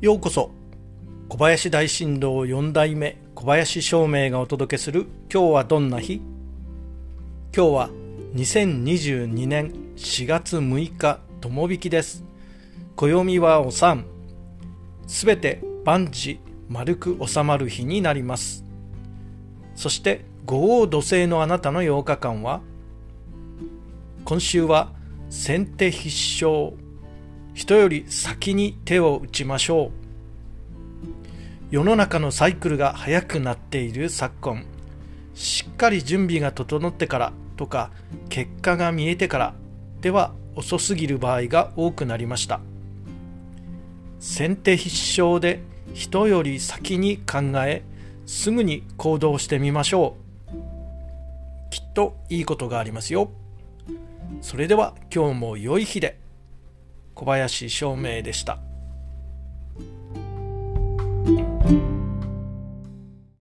ようこそ。小林大震動4代目小林照明がお届けする今日はどんな日？今日は2022年4月6日友引きです。暦はおさん。すべて万事丸く収まる日になります。そして五王土星のあなたの8日間は今週は先手必勝。人より先に手を打ちましょう。世の中のサイクルが速くなっている昨今。しっかり準備が整ってからとか結果が見えてからでは遅すぎる場合が多くなりました。先手必勝で人より先に考えすぐに行動してみましょう。きっといいことがありますよ。それでは今日も良い日で。小林照明でした。